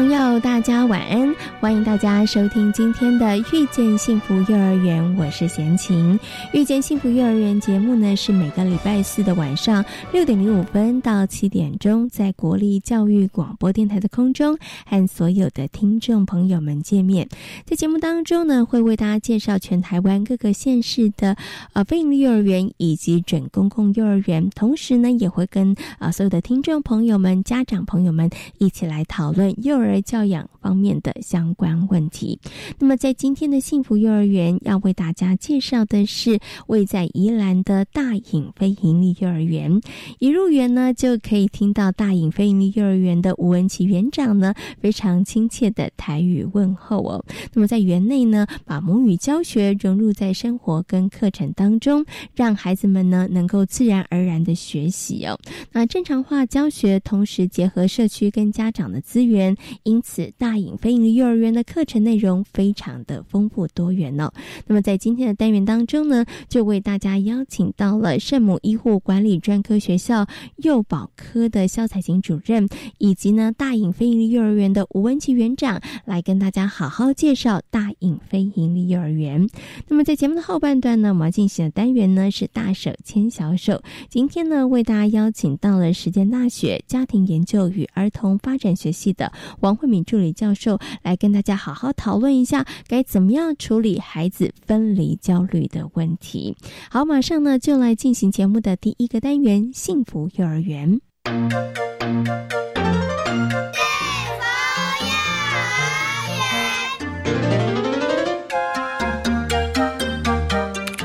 朋友，大家晚安！欢迎大家收听今天的《遇见幸福幼儿园》，我是贤琴。《遇见幸福幼儿园》节目呢，是每个礼拜四的晚上六点零五分到七点钟，在国立教育广播电台的空中和所有的听众朋友们见面。在节目当中呢，会为大家介绍全台湾各个县市的呃非营利幼儿园以及准公共幼儿园，同时呢，也会跟啊所有的听众朋友们、家长朋友们一起来讨论幼。儿教养方面的相关问题。那么，在今天的幸福幼儿园要为大家介绍的是位在宜兰的大隐非营利幼儿园。一入园呢，就可以听到大隐非营利幼儿园的吴文琪园长呢非常亲切的台语问候哦。那么，在园内呢，把母语教学融入在生活跟课程当中，让孩子们呢能够自然而然的学习哦。那正常化教学，同时结合社区跟家长的资源。因此，大隐飞营幼儿园的课程内容非常的丰富多元哦。那么，在今天的单元当中呢，就为大家邀请到了圣母医护管理专科学校幼保科的肖彩琴主任，以及呢大隐飞营幼儿园的吴文琪园长，来跟大家好好介绍大隐飞营利幼儿园。那么，在节目的后半段呢，我们要进行的单元呢是大手牵小手。今天呢，为大家邀请到了实践大学家庭研究与儿童发展学系的。王慧敏助理教授来跟大家好好讨论一下，该怎么样处理孩子分离焦虑的问题。好，马上呢就来进行节目的第一个单元——幸福幼儿园。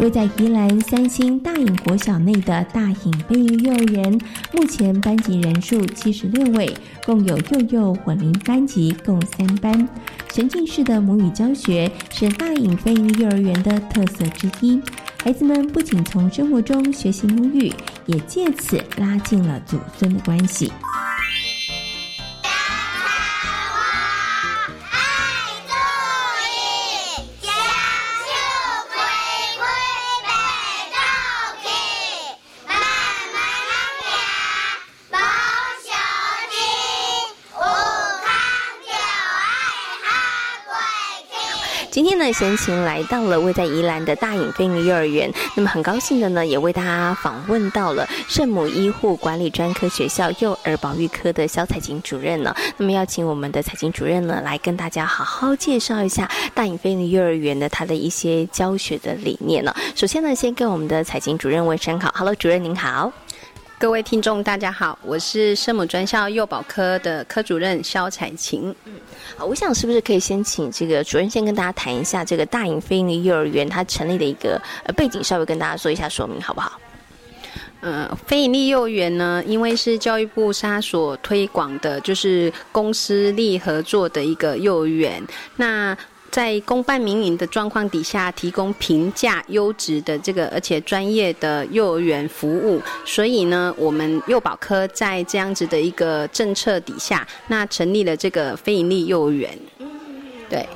位在宜兰三星大隐国小内的大隐飞鱼幼儿园，目前班级人数七十六位，共有幼幼混龄班级共三班。沉浸式的母语教学是大隐飞鱼幼儿园的特色之一，孩子们不仅从生活中学习母语，也借此拉近了祖孙的关系。今天呢，贤琴来到了位在宜兰的大隐飞鱼幼儿园。那么很高兴的呢，也为大家访问到了圣母医护管理专科学校幼儿保育科的肖彩琴主任呢。那么邀请我们的彩琴主任呢，来跟大家好好介绍一下大隐飞鱼幼儿园的它的一些教学的理念呢。首先呢，先跟我们的彩琴主任问声好，Hello，主任您好。各位听众，大家好，我是圣母专校幼保科的科主任肖彩琴。嗯，好，我想是不是可以先请这个主任先跟大家谈一下这个大隐飞鹰幼儿园它成立的一个呃背景，稍微跟大家做一下说明，好不好？呃，非盈利幼儿园呢，因为是教育部它所推广的，就是公私立合作的一个幼儿园，那。在公办民营的状况底下，提供平价、优质的这个而且专业的幼儿园服务，所以呢，我们幼保科在这样子的一个政策底下，那成立了这个非营利幼儿园。对，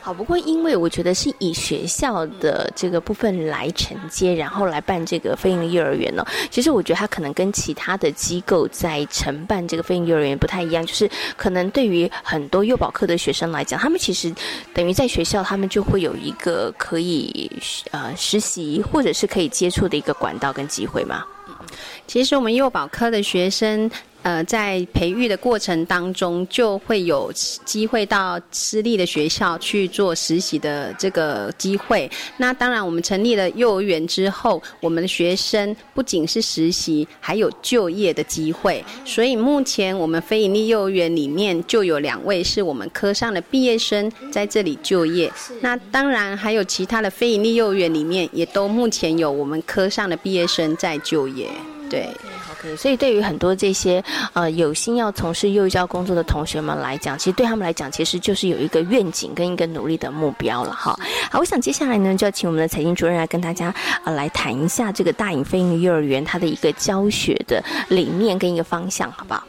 好。不过，因为我觉得是以学校的这个部分来承接，然后来办这个飞鹰幼儿园呢。其实，我觉得它可能跟其他的机构在承办这个飞鹰幼儿园不太一样。就是可能对于很多幼保课的学生来讲，他们其实等于在学校，他们就会有一个可以呃实习或者是可以接触的一个管道跟机会嘛。其实，我们幼保科的学生。呃，在培育的过程当中，就会有机会到私立的学校去做实习的这个机会。那当然，我们成立了幼儿园之后，我们的学生不仅是实习，还有就业的机会。所以目前我们非营利幼儿园里面就有两位是我们科上的毕业生在这里就业。那当然还有其他的非营利幼儿园里面，也都目前有我们科上的毕业生在就业。对。所以，对于很多这些呃有心要从事幼教工作的同学们来讲，其实对他们来讲，其实就是有一个愿景跟一个努力的目标了哈。好，我想接下来呢，就要请我们的财经主任来跟大家呃来谈一下这个大隐飞鹰幼儿园它的一个教学的理念跟一个方向，好不好？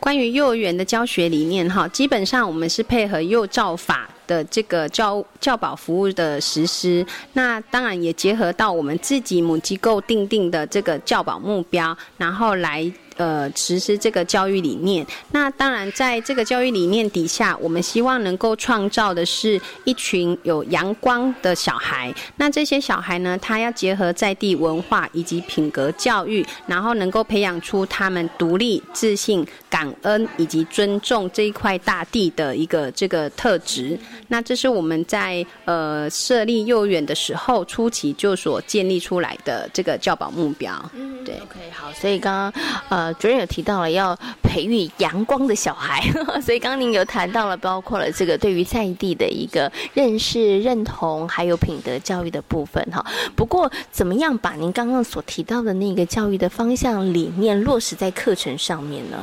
关于幼儿园的教学理念哈，基本上我们是配合幼教法的这个教教保服务的实施，那当然也结合到我们自己母机构定定的这个教保目标，然后来。呃，实施这个教育理念。那当然，在这个教育理念底下，我们希望能够创造的是一群有阳光的小孩。那这些小孩呢，他要结合在地文化以及品格教育，然后能够培养出他们独立、自信、感恩以及尊重这一块大地的一个这个特质。那这是我们在呃设立幼儿园的时候初期就所建立出来的这个教保目标。嗯，对。OK，好。所以刚刚呃。呃，主任有提到了要培育阳光的小孩，所以刚刚您有谈到了，包括了这个对于在地的一个认识、认同，还有品德教育的部分哈。不过，怎么样把您刚刚所提到的那个教育的方向理念落实在课程上面呢？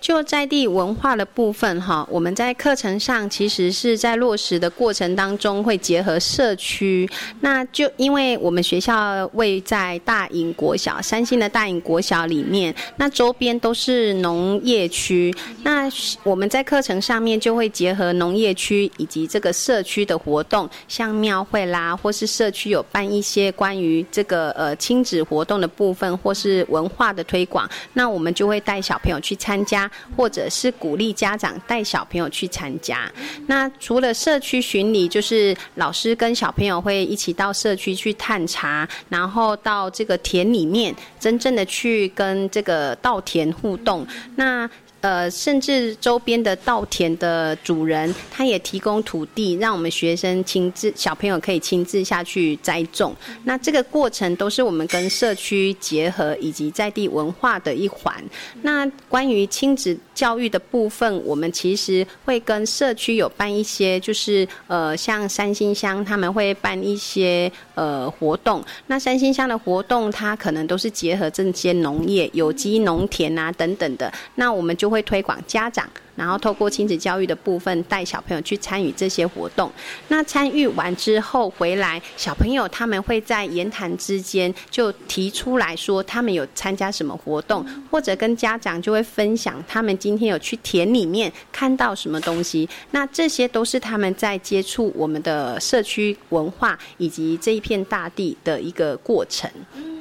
就在地文化的部分哈，我们在课程上其实是在落实的过程当中会结合社区。那就因为我们学校位在大营国小，三星的大营国小里面，那周边都是农业区。那我们在课程上面就会结合农业区以及这个社区的活动，像庙会啦，或是社区有办一些关于这个呃亲子活动的部分，或是文化的推广，那我们就会带小朋友去参加。或者是鼓励家长带小朋友去参加。那除了社区巡礼，就是老师跟小朋友会一起到社区去探查，然后到这个田里面，真正的去跟这个稻田互动。那呃，甚至周边的稻田的主人，他也提供土地，让我们学生亲自、小朋友可以亲自下去栽种。那这个过程都是我们跟社区结合以及在地文化的一环。那关于亲子教育的部分，我们其实会跟社区有办一些，就是呃，像三星乡他们会办一些呃活动。那三星乡的活动，它可能都是结合这些农业、有机农田啊等等的。那我们就会推广家长。然后透过亲子教育的部分带小朋友去参与这些活动，那参与完之后回来，小朋友他们会在言谈之间就提出来说他们有参加什么活动，或者跟家长就会分享他们今天有去田里面看到什么东西，那这些都是他们在接触我们的社区文化以及这一片大地的一个过程，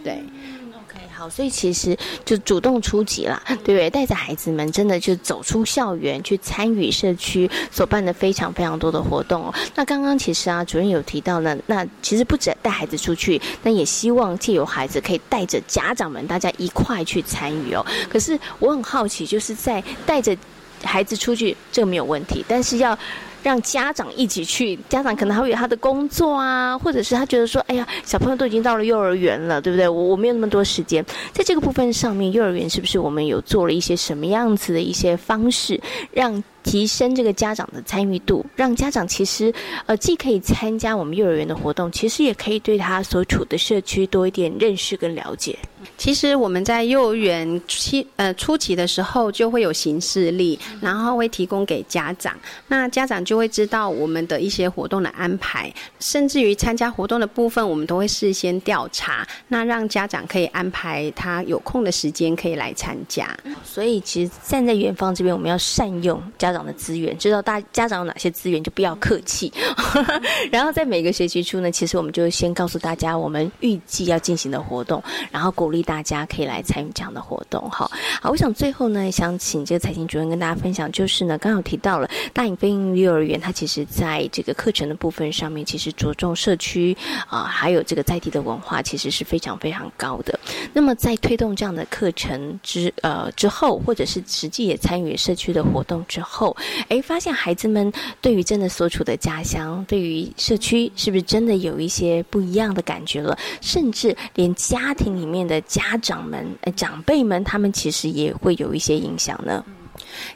对。好所以其实就主动出击啦，对不对？带着孩子们真的就走出校园，去参与社区所办的非常非常多的活动哦。那刚刚其实啊，主任有提到呢，那其实不止带孩子出去，那也希望借由孩子可以带着家长们，大家一块去参与哦。可是我很好奇，就是在带着孩子出去，这个没有问题，但是要。让家长一起去，家长可能还会有他的工作啊，或者是他觉得说，哎呀，小朋友都已经到了幼儿园了，对不对？我我没有那么多时间，在这个部分上面，幼儿园是不是我们有做了一些什么样子的一些方式，让提升这个家长的参与度，让家长其实呃既可以参加我们幼儿园的活动，其实也可以对他所处的社区多一点认识跟了解。其实我们在幼儿园期呃初期的时候就会有行事历，然后会提供给家长，那家长就会知道我们的一些活动的安排，甚至于参加活动的部分，我们都会事先调查，那让家长可以安排他有空的时间可以来参加。所以其实站在远方这边，我们要善用家长的资源，知道大家长有哪些资源就不要客气。然后在每个学期初呢，其实我们就先告诉大家我们预计要进行的活动，然后鼓励大。家可以来参与这样的活动，哈，好，我想最后呢，想请这个财经主任跟大家分享，就是呢，刚刚有提到了大影飞鹰幼儿园，它其实在这个课程的部分上面，其实着重社区啊，还有这个在地的文化，其实是非常非常高的。那么在推动这样的课程之呃之后，或者是实际也参与社区的活动之后，哎，发现孩子们对于真的所处的家乡，对于社区，是不是真的有一些不一样的感觉了？甚至连家庭里面的家长们、长辈们，他们其实也会有一些影响呢。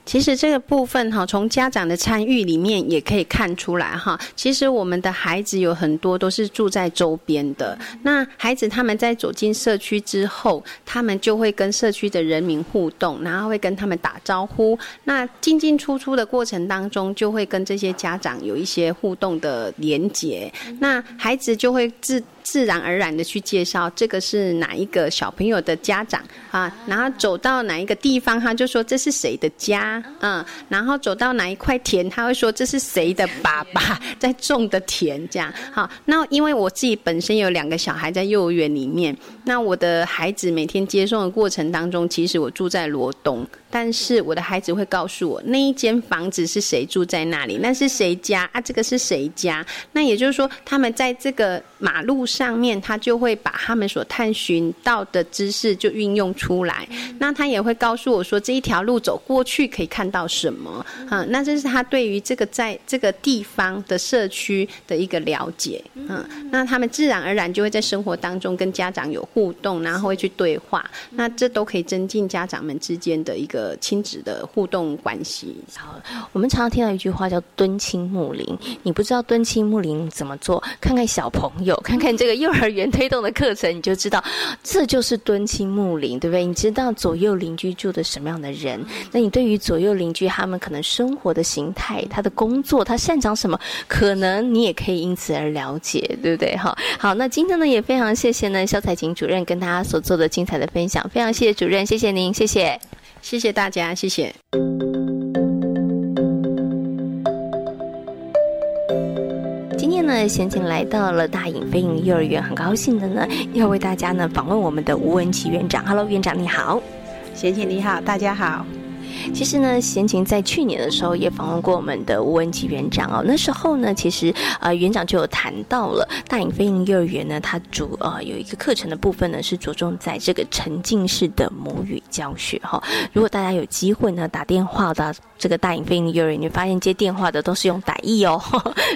其实这个部分哈，从家长的参与里面也可以看出来哈。其实我们的孩子有很多都是住在周边的，那孩子他们在走进社区之后，他们就会跟社区的人民互动，然后会跟他们打招呼。那进进出出的过程当中，就会跟这些家长有一些互动的连结。那孩子就会自自然而然的去介绍这个是哪一个小朋友的家长啊，然后走到哪一个地方，他就说这是谁的家，嗯，然后走到哪一块田，他会说这是谁的爸爸 在种的田，这样好。那因为我自己本身有两个小孩在幼儿园里面，那我的孩子每天接送的过程当中，其实我住在罗东。但是我的孩子会告诉我，那一间房子是谁住在那里？那是谁家啊？这个是谁家？那也就是说，他们在这个马路上面，他就会把他们所探寻到的知识就运用出来。那他也会告诉我说，这一条路走过去可以看到什么？嗯，那这是他对于这个在这个地方的社区的一个了解。嗯，那他们自然而然就会在生活当中跟家长有互动，然后会去对话。那这都可以增进家长们之间的一个。亲子的互动关系。好，我们常常听到一句话叫“敦亲睦邻”。你不知道敦亲睦邻怎么做？看看小朋友，看看这个幼儿园推动的课程，你就知道这就是敦亲睦邻，对不对？你知道左右邻居住的什么样的人？那你对于左右邻居他们可能生活的形态、他的工作、他擅长什么，可能你也可以因此而了解，对不对？哈，好，那今天呢也非常谢谢呢肖彩琴主任跟大家所做的精彩的分享，非常谢谢主任，谢谢您，谢谢。谢谢大家，谢谢。今天呢，贤琴来到了大影飞影幼儿园，很高兴的呢，要为大家呢访问我们的吴文琪园长。Hello，园长你好，贤琴你好，大家好。其实呢，贤琴在去年的时候也访问过我们的吴文琪园长哦。那时候呢，其实呃园长就有谈到了大隐飞鹰幼儿园呢，它主呃有一个课程的部分呢是着重在这个沉浸式的母语教学哈。如果大家有机会呢打电话到这个大隐飞鹰幼儿园，你发现接电话的都是用傣语哦，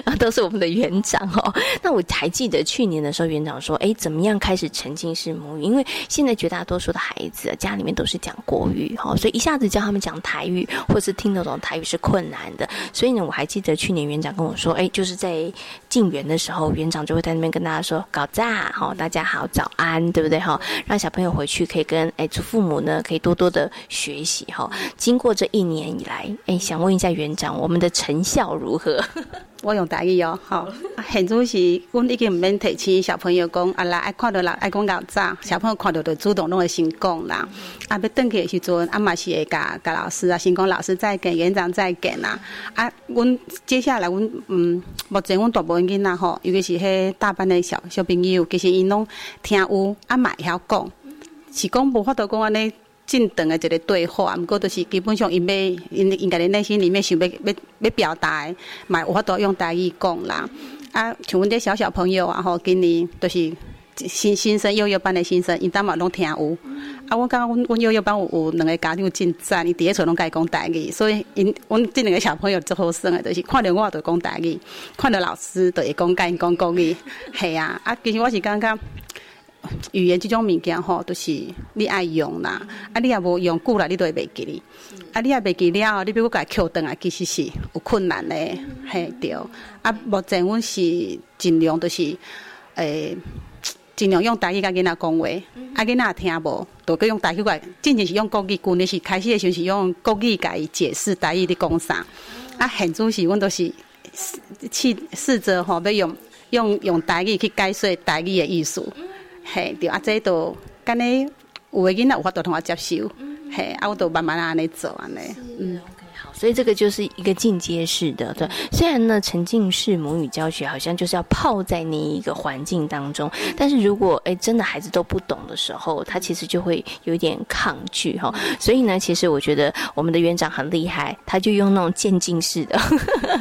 然 后都是我们的园长哦。那我还记得去年的时候，园长说，哎，怎么样开始沉浸式母语？因为现在绝大多数的孩子家里面都是讲国语哈，所以一下子教他们讲。台语或是听得懂台语是困难的，所以呢，我还记得去年园长跟我说，哎，就是在进园的时候，园长就会在那边跟大家说“搞炸”哈，大家好，早安，对不对哈？让小朋友回去可以跟哎祖父母呢，可以多多的学习哈。经过这一年以来，哎，想问一下园长，我们的成效如何？我用台语哦，好。现主是，阮已经毋免提醒小朋友讲，啊来爱看到啦，爱讲搞早，小朋友看到就主动拢会先讲啦。啊，要登去的时阵，啊嘛是会甲甲老师啊，先讲老师再见，园长再见啦。啊，阮接下来，阮嗯，目前阮大部分囡仔吼，尤其是迄大班的小小朋友，其实因拢听有，啊嘛会晓讲，是讲无法度讲安尼。正长的一个对话，毋过就是基本上因要因因家咧内心里面想要要要表达，嘛有法度用台语讲啦。啊，像阮这小小朋友啊吼，今年都是新新生幼幼班的新生，因当嘛拢听有。啊，我感觉阮阮幼幼班有有两个家长真赞，伊第一出拢甲伊讲台语，所以因阮这两个小朋友最好耍的，就是看到我就讲台语，看到老师就会讲甲因讲国语，系啊。啊，其实我是感觉。语言这种物件吼，都是你爱用啦。啊，你也无用久了，你都会袂记哩。啊，你也袂记了，你比如讲扣灯啊，其实是有困难的，嘿对。啊，目前阮是尽量都是，诶，尽量用台语甲囡仔讲话。啊，囡仔听无，都阁用台语来。之前是用国语，旧年是开始的时候是用国语甲伊解释台语的讲啥。啊，现主是阮都是试试着吼，要用用用台语去解说台语的意思。嘿，对啊，这都干呢，有的囡仔有法度同我接受，嘿，啊，我都慢慢安尼做安尼，嗯。所以这个就是一个进阶式的。对，虽然呢沉浸式母语教学好像就是要泡在那一个环境当中，但是如果哎真的孩子都不懂的时候，他其实就会有一点抗拒哈。所以呢，其实我觉得我们的园长很厉害，他就用那种渐进式的。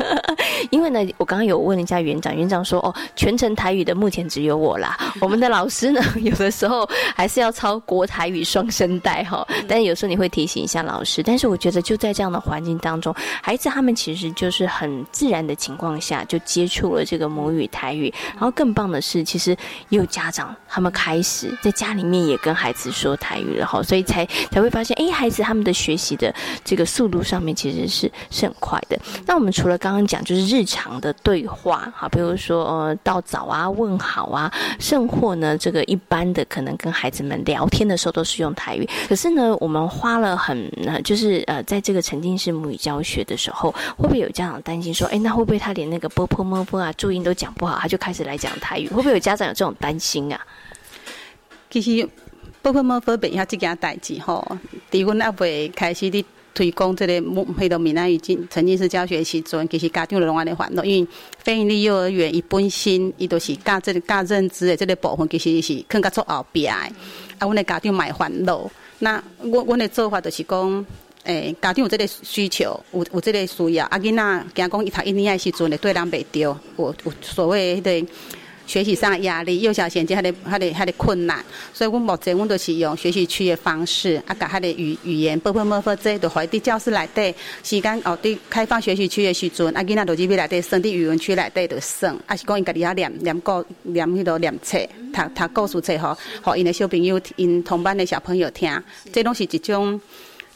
因为呢，我刚刚有问了一下园长，园长说哦，全程台语的目前只有我啦。我们的老师呢，有的时候还是要抄国台语双声带哈。但是有时候你会提醒一下老师。但是我觉得就在这样的环境当中，孩子他们其实就是很自然的情况下就接触了这个母语台语。然后更棒的是，其实也有家长他们开始在家里面也跟孩子说台语了哈，所以才才会发现，哎，孩子他们的学习的这个速度上面其实是是很快的。那我们除了刚刚讲就是日常的对话哈，比如说呃到早啊问好啊，甚或呢这个一般的可能跟孩子们聊天的时候都是用台语。可是呢，我们花了很就是呃在这个沉浸式母教学的时候，会不会有家长担心说，哎，那会不会他连那个波波摸波啊注音都讲不好，他就开始来讲台语？会不会有家长有这种担心啊？其实波波么波本下这件代志吼，伫阮阿未开始的。推广这个母迄个闽南语进沉浸式教学的时阵，其实家长拢安尼烦恼，因为非营利幼儿园伊本身伊都是教这个教认知的这个部分，其实是更加做后壁的。啊，阮的家长买烦恼。那我阮的做法就是讲，诶，家长有这个需求，有有这个需要，啊囡仔惊讲伊读一年诶时阵会对人袂着，有有所谓迄个。学习上的压力，幼小衔接，迄个迄个迄个困难，所以我目前我都是用学习区的方式，啊，甲他的语语言，啵啵啵啵，这都会伫教室内底，时间哦，对开放学习区的时阵，啊，囡仔都是要内底，升伫语文区内底就算，啊，是讲因家己遐念念故念迄个念册，读读故事册吼，互因的小朋友，因同班的小朋友听，这拢是一种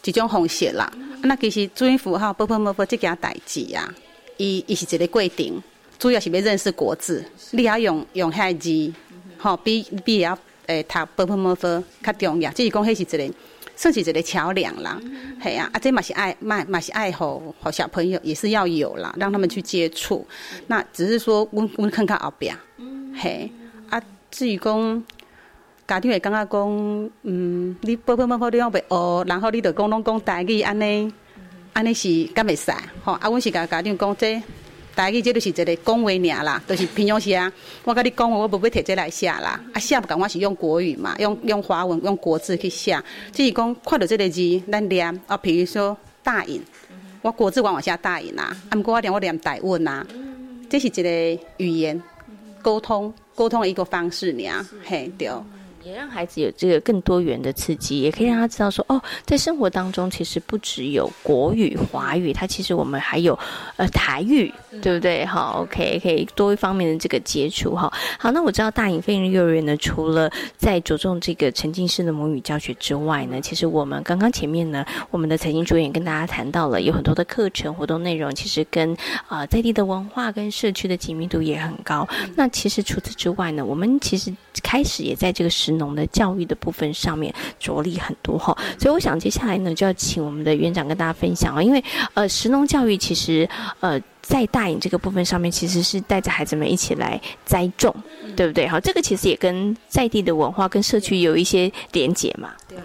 一种方式啦。那其实注音符号，啵啵啵啵这件代志啊，伊伊是一个过程。主要是要认识国字，你要用用遐字，吼，比比要诶读波波摩佛较重要。只是讲迄是一个，算是一个桥梁啦，系啊，啊，这嘛是爱，嘛嘛是爱好，好小朋友也是要有啦，让他们去接触。那只是说，阮阮看看后边，嘿，啊，至于讲家长会感觉讲，嗯，你波波摩佛你要袂学，然后你着讲拢讲台语安尼，安尼是敢袂使，吼，啊，阮是甲家长讲这。台语这就是一个讲话尔啦，就是平常时啊，我甲你讲话，我无要摕这来写啦。啊，写不讲我是用国语嘛，用用华文用国字去写。只是讲看到这个字，咱念啊，比如说大印，我国字往往写大印呐。啊，毋过我念我念台文呐，这是一个语言沟通沟通的一个方式尔，嘿，对。也让孩子有这个更多元的刺激，也可以让他知道说，哦，在生活当中其实不只有国语、华语，它其实我们还有呃台语，对不对？好，OK，可以多一方面的这个接触哈。好，那我知道大隐飞人幼儿园呢，除了在着重这个沉浸式的母语教学之外呢，其实我们刚刚前面呢，我们的财经主演跟大家谈到了有很多的课程活动内容，其实跟啊在地的文化跟社区的紧密度也很高。那其实除此之外呢，我们其实开始也在这个时农的教育的部分上面着力很多哈，所以我想接下来呢就要请我们的园长跟大家分享啊，因为呃，食农教育其实呃在大隐这个部分上面其实是带着孩子们一起来栽种，对不对？好，这个其实也跟在地的文化跟社区有一些连结嘛。对，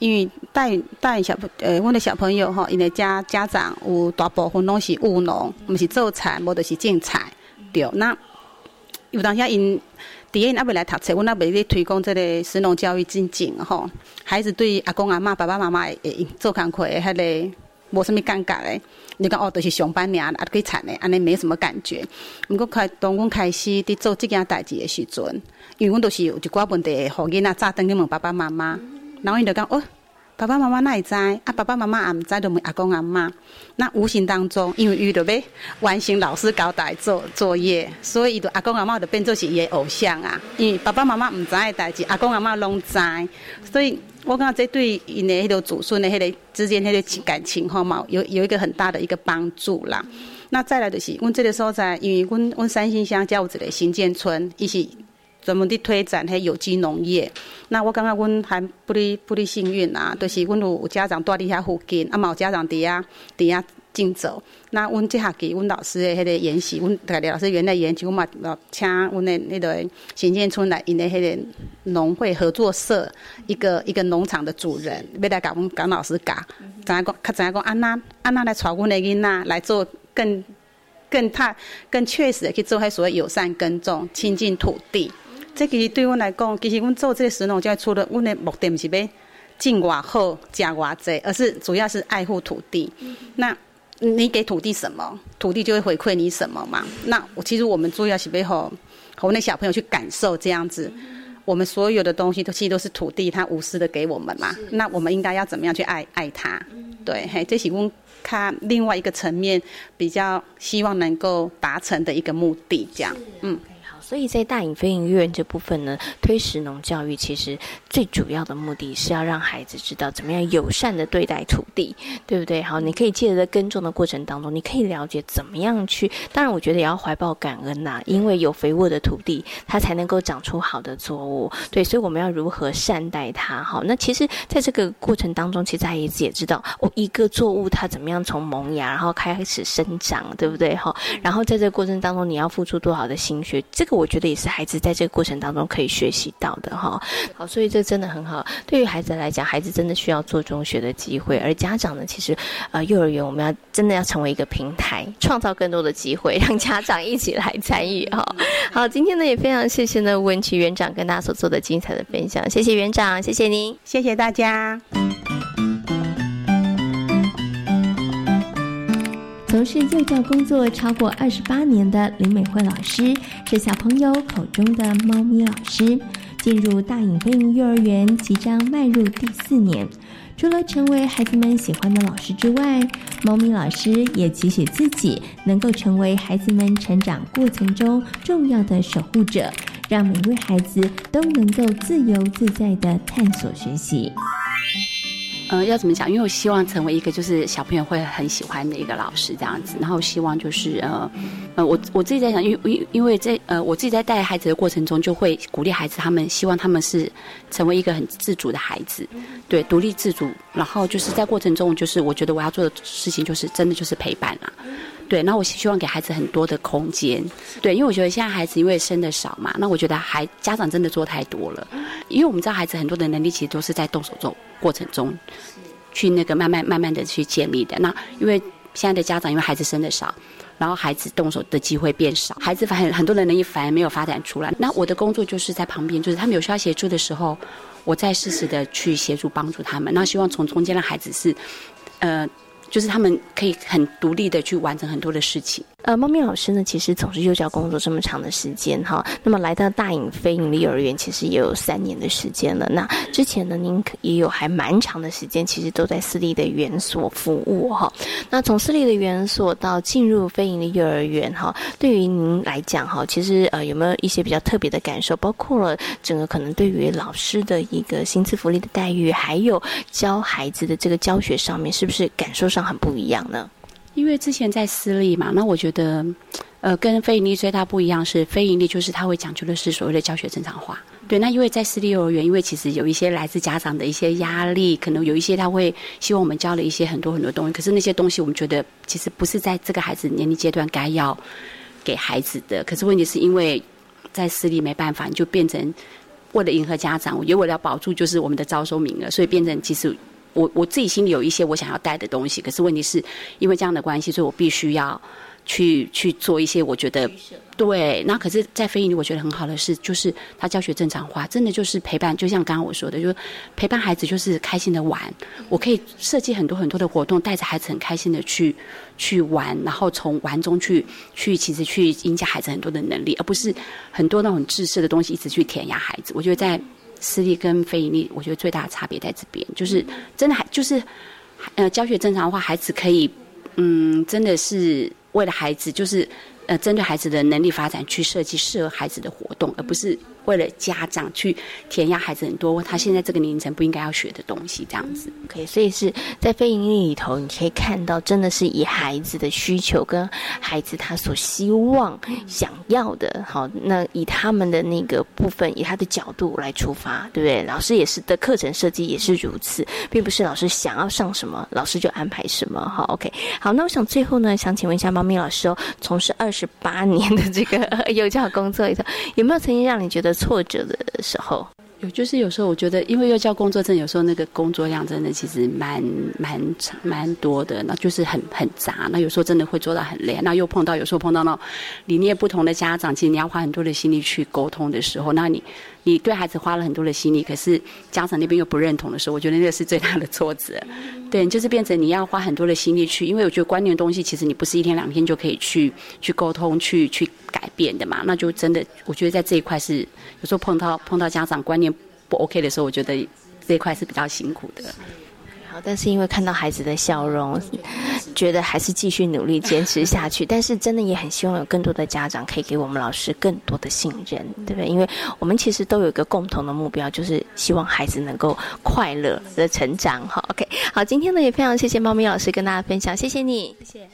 因为带带小朋呃，我的小朋友哈，因为家家长有大部分拢是务农，毋是做菜，无就是种菜，对。那有当下因。第一，阿未来读册，阮阿未咧推广这个实农教育进境吼。孩子对阿公阿妈、爸爸妈妈会做工课诶迄个无什物感觉诶。你讲哦，都是上班尔，啊，可以惨诶，安尼没什么感觉。毋过开当阮开始伫做即件代志诶时阵，因为阮都是有一寡问题，互囡仔早登去问爸爸妈妈，然后伊就讲哦。爸爸妈妈那会知？啊，爸爸妈妈也毋知，就问阿公阿妈。那无形当中，因为伊着要完成老师交代做作业，所以伊着阿公阿妈就变做是伊的偶像啊。因为爸爸妈妈毋知的代志，阿公阿妈拢知。所以我感觉这对因的迄个祖孙的迄个之间迄个感情吼嘛，有有一个很大的一个帮助啦。那再来就是，阮这个所在，因为阮阮三星乡加有一个新建村，伊是。专门伫推展迄有机农业，那我感觉阮还不哩不哩幸运啊，就是阮有家长住伫遐附近，啊嘛有家长伫遐伫遐竞走。那阮这学期阮老师的迄个研习，阮大家老师原来研习，我嘛请阮的那个新建村来因的迄个农会合作社一个一个农场的主人，要来甲阮讲老师教，知影讲，较知影讲安那安那来带阮的囡仔来做更更踏更确实的去做迄所谓友善耕种、亲近土地。这其实对阮来讲，其实阮做这个食农教育，除了阮的目的，毋是要进外好、加外济，而是主要是爱护土地。那你给土地什么，土地就会回馈你什么嘛。那我其实我们主要是要吼，和那小朋友去感受这样子，我们所有的东西都其实都是土地，它无私的给我们嘛。那我们应该要怎么样去爱爱它？对，嘿，这是阮看另外一个层面比较希望能够达成的一个目的，这样，嗯。所以在大隐飞行院这部分呢，推石农教育其实最主要的目的是要让孩子知道怎么样友善的对待土地，对不对？好，你可以借着在耕种的过程当中，你可以了解怎么样去。当然，我觉得也要怀抱感恩呐，因为有肥沃的土地，它才能够长出好的作物。对，所以我们要如何善待它？好，那其实在这个过程当中，其实孩子也知道，哦，一个作物它怎么样从萌芽然后开始生长，对不对？好，然后在这个过程当中，你要付出多少的心血？这个。我觉得也是孩子在这个过程当中可以学习到的哈。好，所以这真的很好。对于孩子来讲，孩子真的需要做中学的机会，而家长呢，其实呃，幼儿园我们要真的要成为一个平台，创造更多的机会，让家长一起来参与哈。好，今天呢也非常谢谢呢文琪园长跟大家所做的精彩的分享，谢谢园长，谢谢您，谢谢大家。从事幼教工作超过二十八年的林美惠老师，是小朋友口中的“猫咪老师”。进入大隐飞鹰幼儿园，即将迈入第四年。除了成为孩子们喜欢的老师之外，猫咪老师也期许自己能够成为孩子们成长过程中重要的守护者，让每位孩子都能够自由自在的探索学习。呃，要怎么讲？因为我希望成为一个就是小朋友会很喜欢的一个老师这样子，然后希望就是呃呃，我我自己在想，因为因因为在呃我自己在带孩子的过程中，就会鼓励孩子，他们希望他们是成为一个很自主的孩子，对，独立自主。然后就是在过程中，就是我觉得我要做的事情，就是真的就是陪伴啊。对，那我希望给孩子很多的空间。对，因为我觉得现在孩子因为生的少嘛，那我觉得孩家长真的做太多了。因为我们知道孩子很多的能力其实都是在动手做过程中，去那个慢慢慢慢的去建立的。那因为现在的家长因为孩子生的少，然后孩子动手的机会变少，孩子反很很多的能力反而没有发展出来。那我的工作就是在旁边，就是他们有需要协助的时候，我再适时的去协助帮助他们。那希望从中间让孩子是，呃。就是他们可以很独立的去完成很多的事情。呃，猫咪老师呢，其实从事幼教工作这么长的时间哈，那么来到大隐非盈利幼儿园，其实也有三年的时间了。那之前呢，您也有还蛮长的时间，其实都在私立的园所服务哈。那从私立的园所到进入非盈利幼儿园哈，对于您来讲哈，其实呃有没有一些比较特别的感受？包括了整个可能对于老师的一个薪资福利的待遇，还有教孩子的这个教学上面，是不是感受上很不一样呢？因为之前在私立嘛，那我觉得，呃，跟非盈利最大不一样是，非盈利就是他会讲究的是所谓的教学正常化。对，那因为在私立幼儿园，因为其实有一些来自家长的一些压力，可能有一些他会希望我们教了一些很多很多东西，可是那些东西我们觉得其实不是在这个孩子年龄阶段该要给孩子的。可是问题是因为在私立没办法，你就变成为了迎合家长，也为了保住就是我们的招收名额，所以变成其实。我我自己心里有一些我想要带的东西，可是问题是因为这样的关系，所以我必须要去去做一些我觉得对。那可是，在非营利，我觉得很好的是，就是他教学正常化，真的就是陪伴。就像刚刚我说的，就是陪伴孩子，就是开心的玩。我可以设计很多很多的活动，带着孩子很开心的去去玩，然后从玩中去去其实去增加孩子很多的能力，而不是很多那种知识的东西一直去填压孩子。我觉得在。私立跟非盈利，我觉得最大的差别在这边，就是真的还就是，呃，教学正常的话，孩子可以，嗯，真的是为了孩子，就是呃针对孩子的能力发展去设计适合孩子的活动，而不是。为了家长去填压孩子很多，他现在这个年龄层不应该要学的东西，这样子。OK，所以是在非盈利里头，你可以看到，真的是以孩子的需求跟孩子他所希望、想要的，好，那以他们的那个部分，以他的角度来出发，对不对？老师也是的课程设计也是如此，并不是老师想要上什么，老师就安排什么。好，OK，好，那我想最后呢，想请问一下猫咪老师哦，从事二十八年的这个幼教工作里头，有没有曾经让你觉得？挫折的时候，有就是有时候我觉得，因为要教工作证有时候那个工作量真的其实蛮蛮蛮多的，那就是很很杂。那有时候真的会做到很累，那又碰到有时候碰到那理念不同的家长，其实你要花很多的心力去沟通的时候，那你。你对孩子花了很多的心力，可是家长那边又不认同的时候，我觉得那是最大的挫折。对，就是变成你要花很多的心力去，因为我觉得观念的东西，其实你不是一天两天就可以去去沟通、去去改变的嘛。那就真的，我觉得在这一块是有时候碰到碰到家长观念不 OK 的时候，我觉得这一块是比较辛苦的。但是因为看到孩子的笑容，觉得还是继续努力坚持下去。但是真的也很希望有更多的家长可以给我们老师更多的信任，对不对？因为我们其实都有一个共同的目标，就是希望孩子能够快乐的成长。好，OK，好，今天呢也非常谢谢猫咪老师跟大家分享，谢谢你，谢谢。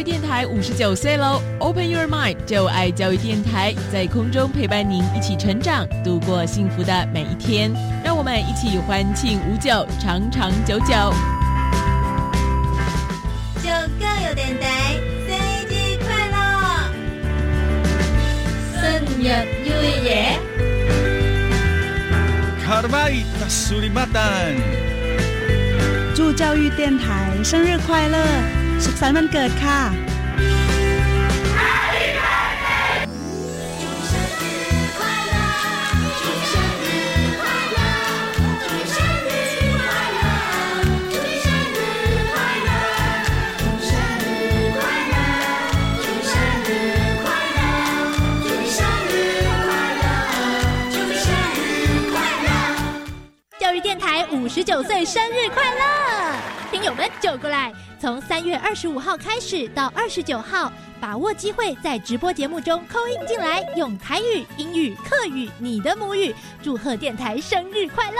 教育电台五十九岁喽！Open your mind，就爱教育电台，在空中陪伴您一起成长，度过幸福的每一天。让我们一起欢庆五九，长长久久。就教育电台生日快乐！生日愉悦！卡巴伊达苏里马丹，祝教育电台生日快乐！สุขสันต์วันเกิดค่ะ五十九岁生日快乐！听友们就过来， 从三月二十五号开始到二十九号，把握机会在直播节目中扣印进来，用台语、英语、客语你的母语祝贺电台生日快乐，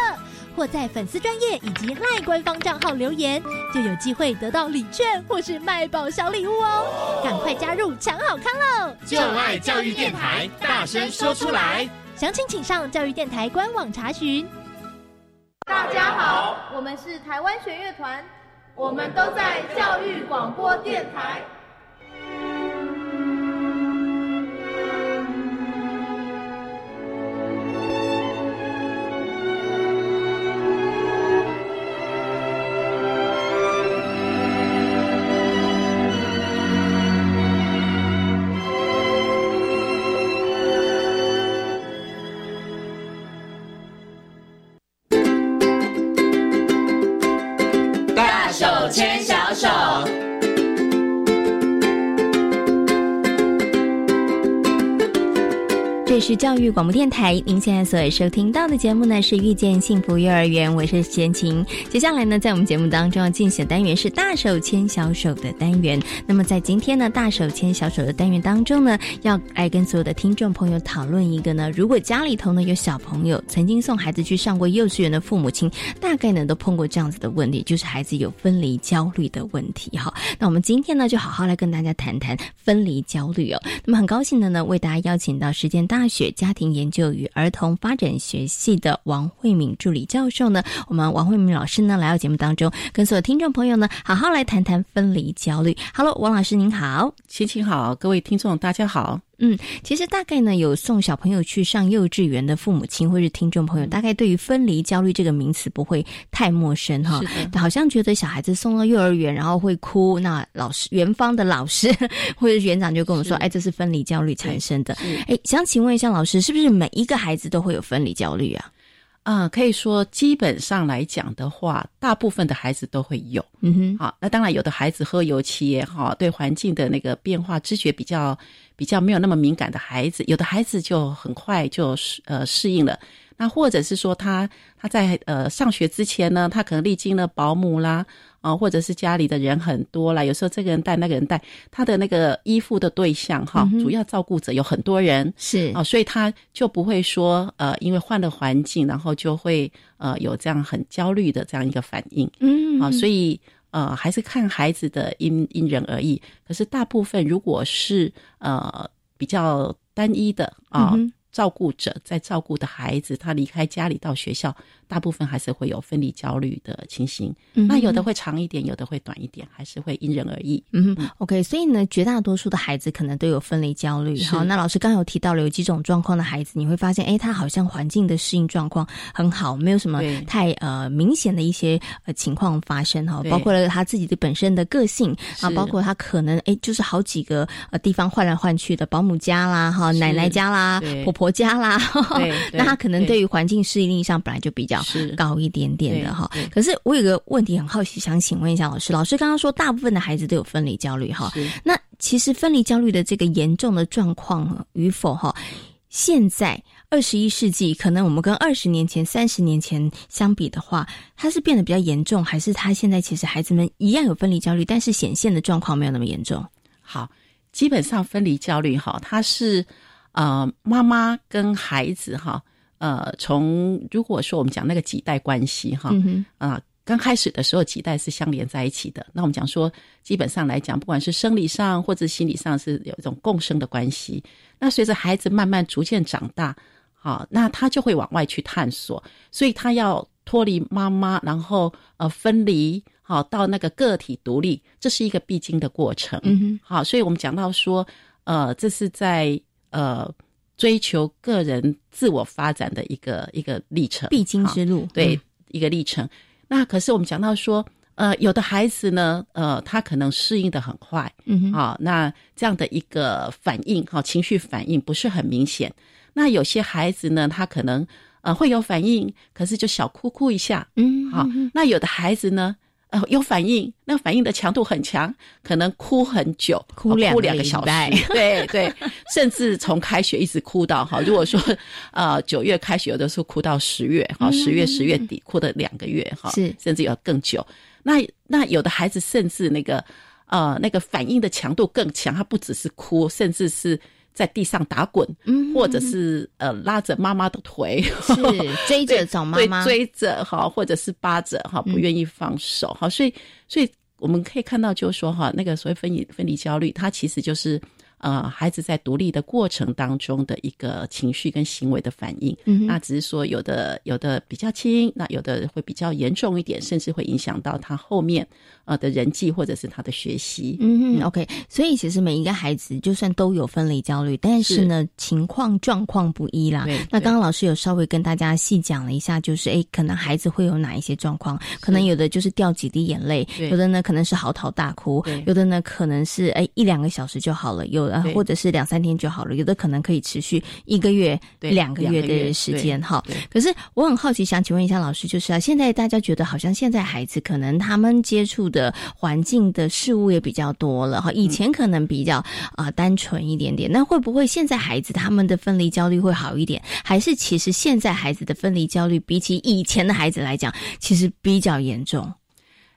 或在粉丝专业以及赖官方账号留言，就有机会得到礼券或是卖宝小礼物哦！赶快加入抢好康喽！就爱教育电台，大声说出来！详情请上教育电台官网查询。大家好，我们是台湾弦乐团，我们都在教育广播电台。是教育广播电台，您现在所收听到的节目呢是遇见幸福幼儿园，我是贤琴。接下来呢，在我们节目当中要进行的单元是大手牵小手的单元。那么在今天呢，大手牵小手的单元当中呢，要来跟所有的听众朋友讨论一个呢，如果家里头呢有小朋友曾经送孩子去上过幼稚园的父母亲，大概呢都碰过这样子的问题，就是孩子有分离焦虑的问题。哈，那我们今天呢就好好来跟大家谈谈分离焦虑哦。那么很高兴的呢，为大家邀请到时间大学。学家庭研究与儿童发展学系的王慧敏助理教授呢，我们王慧敏老师呢来到节目当中，跟所有听众朋友呢好好来谈谈分离焦虑。Hello，王老师您好，心情好，各位听众大家好。嗯，其实大概呢，有送小朋友去上幼稚园的父母亲或是听众朋友，大概对于分离焦虑这个名词不会太陌生哈。好像觉得小孩子送到幼儿园然后会哭，那老师园方的老师或者园长就跟我说，哎，这是分离焦虑产生的。哎，想请问一下老师，是不是每一个孩子都会有分离焦虑啊？啊，可以说基本上来讲的话，大部分的孩子都会有。嗯哼，好，那当然有的孩子喝油漆也好，对环境的那个变化知觉比较比较没有那么敏感的孩子，有的孩子就很快就适呃适应了。那或者是说他他在呃上学之前呢，他可能历经了保姆啦，啊，或者是家里的人很多啦，有时候这个人带那个人带，他的那个依附的对象哈，主要照顾者有很多人是啊，所以他就不会说呃，因为换了环境，然后就会呃有这样很焦虑的这样一个反应，嗯啊，所以呃还是看孩子的因因人而异，可是大部分如果是呃比较单一的啊。照顾者在照顾的孩子，他离开家里到学校。大部分还是会有分离焦虑的情形，嗯那有的会长一点，有的会短一点，还是会因人而异。嗯，OK，所以呢，绝大多数的孩子可能都有分离焦虑。好，那老师刚有提到了有几种状况的孩子，你会发现，哎，他好像环境的适应状况很好，没有什么太呃明显的一些呃情况发生哈，包括了他自己的本身的个性啊，包括他可能哎就是好几个呃地方换来换去的，保姆家啦，哈，奶奶家啦，婆婆家啦，那他可能对于环境适应力上本来就比较。是高一点点的哈，可是我有个问题很好奇，想请问一下老师。老师刚刚说大部分的孩子都有分离焦虑哈，那其实分离焦虑的这个严重的状况与否哈，现在二十一世纪，可能我们跟二十年前、三十年前相比的话，它是变得比较严重，还是它现在其实孩子们一样有分离焦虑，但是显现的状况没有那么严重？好，基本上分离焦虑哈，它是呃妈妈跟孩子哈。呃，从如果说我们讲那个几代关系哈，啊，刚开始的时候几代是相连在一起的。那我们讲说，基本上来讲，不管是生理上或者心理上，是有一种共生的关系。那随着孩子慢慢逐渐长大，好，那他就会往外去探索，所以他要脱离妈妈，然后呃分离，好到那个个体独立，这是一个必经的过程。嗯哼，好，所以我们讲到说，呃，这是在呃。追求个人自我发展的一个一个历程，必经之路，对一个历程。那可是我们讲到说，呃，有的孩子呢，呃，他可能适应的很快，嗯，好，那这样的一个反应，哈，情绪反应不是很明显。那有些孩子呢，他可能呃会有反应，可是就小哭哭一下，嗯，好。那有的孩子呢？呃，有反应，那反应的强度很强，可能哭很久，哭两两个小时，对对，甚至从开学一直哭到哈。如果说 呃九月开学，有的时候哭到十月，哈，十月十月底哭的两个月，哈，是甚至有更久。那那有的孩子甚至那个呃那个反应的强度更强，他不只是哭，甚至是。在地上打滚，或者是呃拉着妈妈的腿，是 追着找妈妈，追着哈，或者是扒着哈，不愿意放手哈，所以所以我们可以看到，就是说哈，那个所谓分离分离焦虑，它其实就是。呃，孩子在独立的过程当中的一个情绪跟行为的反应，嗯，那只是说有的有的比较轻，那有的会比较严重一点，甚至会影响到他后面呃的人际或者是他的学习。嗯，OK，所以其实每一个孩子就算都有分离焦虑，但是呢情况状况不一啦。那刚刚老师有稍微跟大家细讲了一下，就是哎，可能孩子会有哪一些状况？可能有的就是掉几滴眼泪，有的呢可能是嚎啕大哭，有的呢可能是哎一两个小时就好了，有。呃，或者是两三天就好了，有的可能可以持续一个月、两个月的时间哈。可是我很好奇，想请问一下老师，就是啊，现在大家觉得好像现在孩子可能他们接触的环境的事物也比较多了哈，以前可能比较啊单纯一点点。那会不会现在孩子他们的分离焦虑会好一点？还是其实现在孩子的分离焦虑比起以前的孩子来讲，其实比较严重？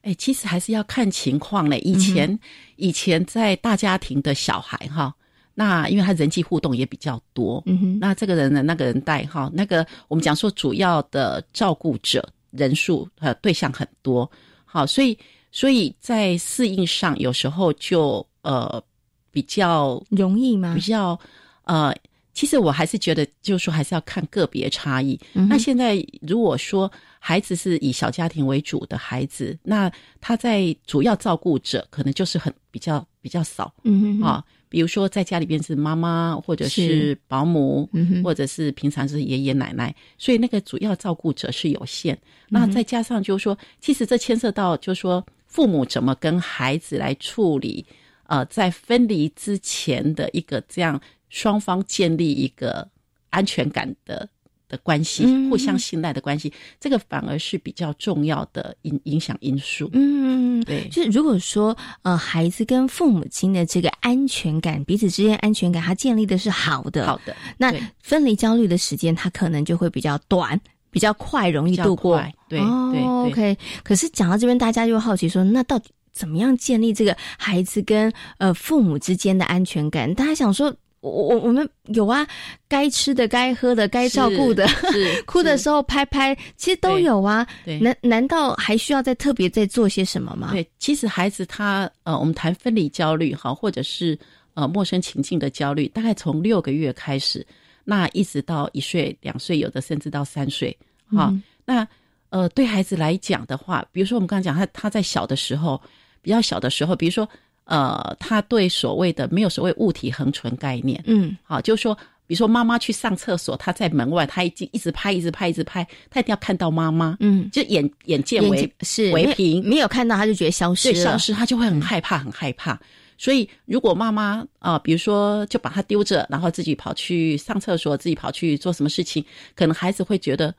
哎，其实还是要看情况嘞。以前，以前在大家庭的小孩哈，那因为他人际互动也比较多，嗯哼，那这个人呢，那个人带哈，那个我们讲说主要的照顾者人数呃对象很多，好，所以所以在适应上有时候就呃比较容易吗？比较呃。其实我还是觉得，就是说还是要看个别差异。那现在如果说孩子是以小家庭为主的孩子，那他在主要照顾者可能就是很比较比较少，嗯啊，比如说在家里边是妈妈或者是保姆，或者是平常是爷爷奶奶，所以那个主要照顾者是有限。那再加上就是说，其实这牵涉到就是说父母怎么跟孩子来处理，呃，在分离之前的一个这样。双方建立一个安全感的的关系，互相信赖的关系，这个反而是比较重要的影影响因素。嗯，对，就是如果说呃，孩子跟父母亲的这个安全感，彼此之间安全感，他建立的是好的，好的，那分离焦虑的时间，他可能就会比较短。比较快，容易度过。对对，OK。可是讲到这边，大家就好奇说，那到底怎么样建立这个孩子跟呃父母之间的安全感？大家想说，我我我们有啊，该吃的、该喝的、该照顾的，哭的时候拍拍，其实都有啊。难难道还需要再特别再做些什么吗？对，其实孩子他呃，我们谈分离焦虑哈，或者是呃陌生情境的焦虑，大概从六个月开始。那一直到一岁、两岁，有的甚至到三岁，哈。那呃，对孩子来讲的话，比如说我们刚刚讲他他在小的时候，比较小的时候，比如说呃，他对所谓的没有所谓物体恒存概念，嗯，好，就是说，比如说妈妈去上厕所，他在门外，他已经一直拍，一直拍，一直拍，他一定要看到妈妈，嗯，就眼眼见为是为凭，没有看到他就觉得消失了，消失他就会很害怕，很害怕。所以，如果妈妈啊，比如说就把他丢着，然后自己跑去上厕所，自己跑去做什么事情，可能孩子会觉得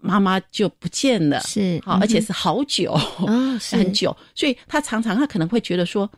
妈妈就不见了，是好，而且是好久啊，是很久。所以他常常他可能会觉得说，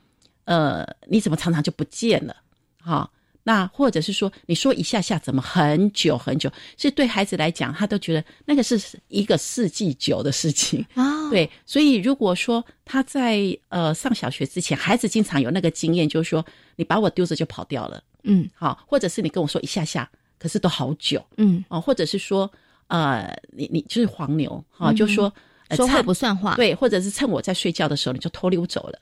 呃，你怎么常常就不见了？哈。那或者是说，你说一下下怎么很久很久？是对孩子来讲，他都觉得那个是一个世纪久的事情啊。对，所以如果说他在呃上小学之前，孩子经常有那个经验，就是说你把我丢着就跑掉了，嗯，好，或者是你跟我说一下下，可是都好久，嗯，哦，或者是说呃，你你就是黄牛，哈，就说说话不算话，对，或者是趁我在睡觉的时候你就偷溜走了，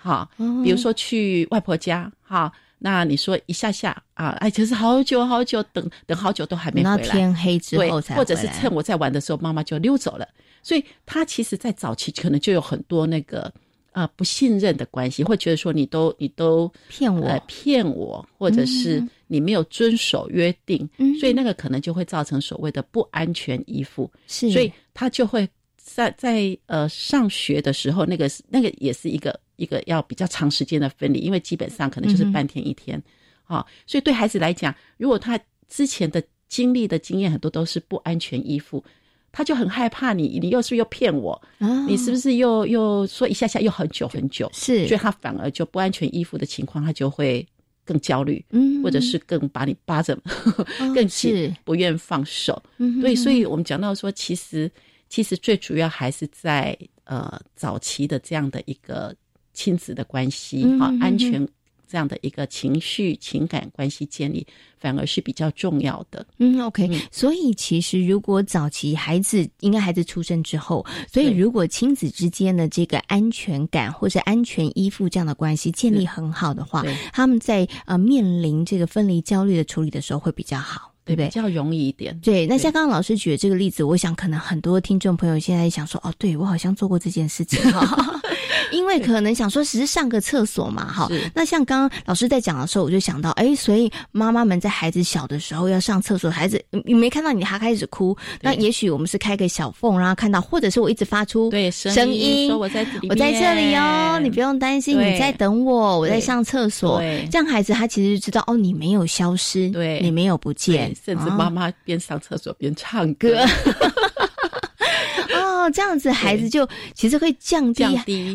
哈，比如说去外婆家，哈。那你说一下下啊，哎，可是好久好久，等等好久都还没回来。天黑之后才或者是趁我在玩的时候，妈妈就溜走了。所以他其实，在早期可能就有很多那个啊不信任的关系，会觉得说你都你都骗我，骗我，或者是你没有遵守约定，所以那个可能就会造成所谓的不安全依附。是，所以他就会在在呃上学的时候，那个那个也是一个。一个要比较长时间的分离，因为基本上可能就是半天一天，啊，所以对孩子来讲，如果他之前的经历的经验很多都是不安全依附，他就很害怕你，你又是又骗我，你是不是又又说一下下又很久很久，是，所以他反而就不安全依附的情况，他就会更焦虑，嗯，或者是更把你扒着，更紧，不愿放手，对，所以我们讲到说，其实其实最主要还是在呃早期的这样的一个。亲子的关系啊，安全这样的一个情绪情感关系建立，反而是比较重要的。嗯，OK。所以其实如果早期孩子，应该孩子出生之后，所以如果亲子之间的这个安全感或者安全依附这样的关系建立很好的话，他们在呃面临这个分离焦虑的处理的时候会比较好。对不对？比较容易一点。对，那像刚刚老师举的这个例子，我想可能很多听众朋友现在想说，哦，对我好像做过这件事情哈，因为可能想说只是上个厕所嘛，哈。那像刚刚老师在讲的时候，我就想到，哎，所以妈妈们在孩子小的时候要上厕所，孩子你没看到你他开始哭，那也许我们是开个小缝，然后看到，或者是我一直发出对声音，说我在我在这里哦，你不用担心，你在等我，我在上厕所，这样孩子他其实就知道，哦，你没有消失，对，你没有不见。甚至妈妈边上厕所边唱歌，哦，这样子孩子就其实会降低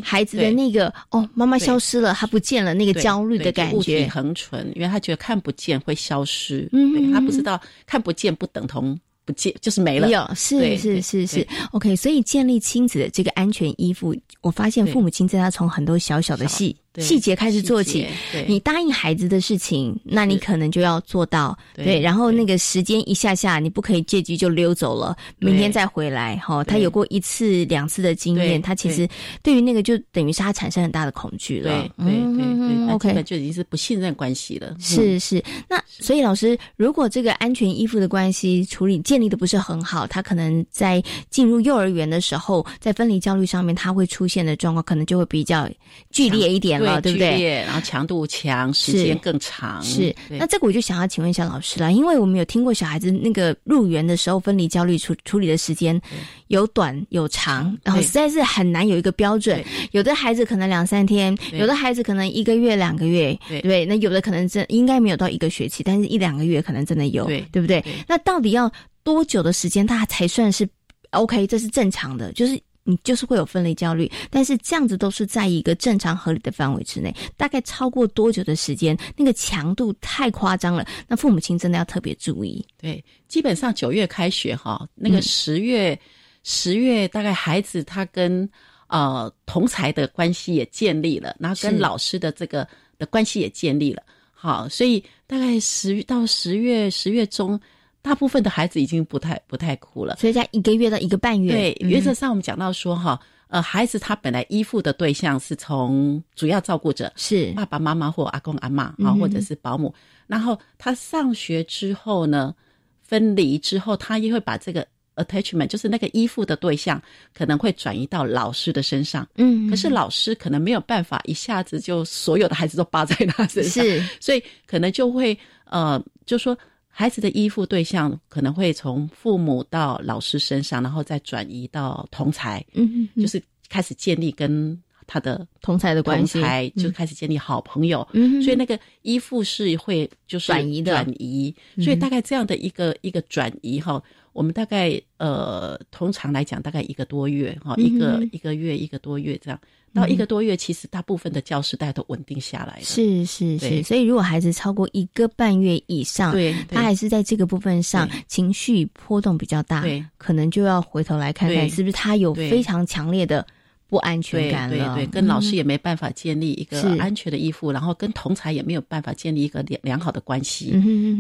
孩子的那个哦，妈妈消失了，他不见了那个焦虑的感觉，恒存，因为他觉得看不见会消失，嗯，他不知道看不见不等同。不见就是没了，有是是是。是，OK。所以建立亲子的这个安全依附，我发现父母亲在他从很多小小的细细节开始做起。你答应孩子的事情，那你可能就要做到。对，然后那个时间一下下，你不可以借机就溜走了，明天再回来。哈，他有过一次两次的经验，他其实对于那个就等于是他产生很大的恐惧了。对对对，OK，就已经是不信任关系了。是是，那所以老师，如果这个安全依附的关系处理建立的不是很好，他可能在进入幼儿园的时候，在分离焦虑上面，他会出现的状况可能就会比较剧烈一点了，对不对？然后强度强，时间更长。是，那这个我就想要请问一下老师了，因为我们有听过小孩子那个入园的时候，分离焦虑处处理的时间有短有长，然后实在是很难有一个标准。有的孩子可能两三天，有的孩子可能一个月、两个月，对，那有的可能真应该没有到一个学期，但是一两个月可能真的有，对不对？那到底要多久的时间，他才算是 OK？这是正常的，就是你就是会有分离焦虑，但是这样子都是在一个正常合理的范围之内。大概超过多久的时间，那个强度太夸张了，那父母亲真的要特别注意。对，基本上九月开学哈，那个十月十月大概孩子他跟呃同才的关系也建立了，然后跟老师的这个的关系也建立了。好，所以大概十到十月十月中，大部分的孩子已经不太不太哭了。所以在一个月到一个半月，对，原则上我们讲到说哈，呃，孩子他本来依附的对象是从主要照顾者是。爸爸妈妈或阿公阿妈啊，或者是保姆，然后他上学之后呢，分离之后，他也会把这个。attachment 就是那个依附的对象可能会转移到老师的身上，嗯，可是老师可能没有办法一下子就所有的孩子都扒在他身上，是，所以可能就会呃，就说孩子的依附对象可能会从父母到老师身上，然后再转移到同才，嗯嗯，就是开始建立跟他的同才的关系，就开始建立好朋友，嗯，所以那个依附是会就是转移的。转移，所以大概这样的一个一个转移哈。我们大概呃，通常来讲，大概一个多月哈，一个一个月一个多月这样，到一个多月，其实大部分的教师大家都稳定下来了。是是是，所以如果孩子超过一个半月以上，对，他还是在这个部分上情绪波动比较大，对，可能就要回头来看看是不是他有非常强烈的。不安全感了，对对，跟老师也没办法建立一个安全的依附，然后跟同才也没有办法建立一个良良好的关系，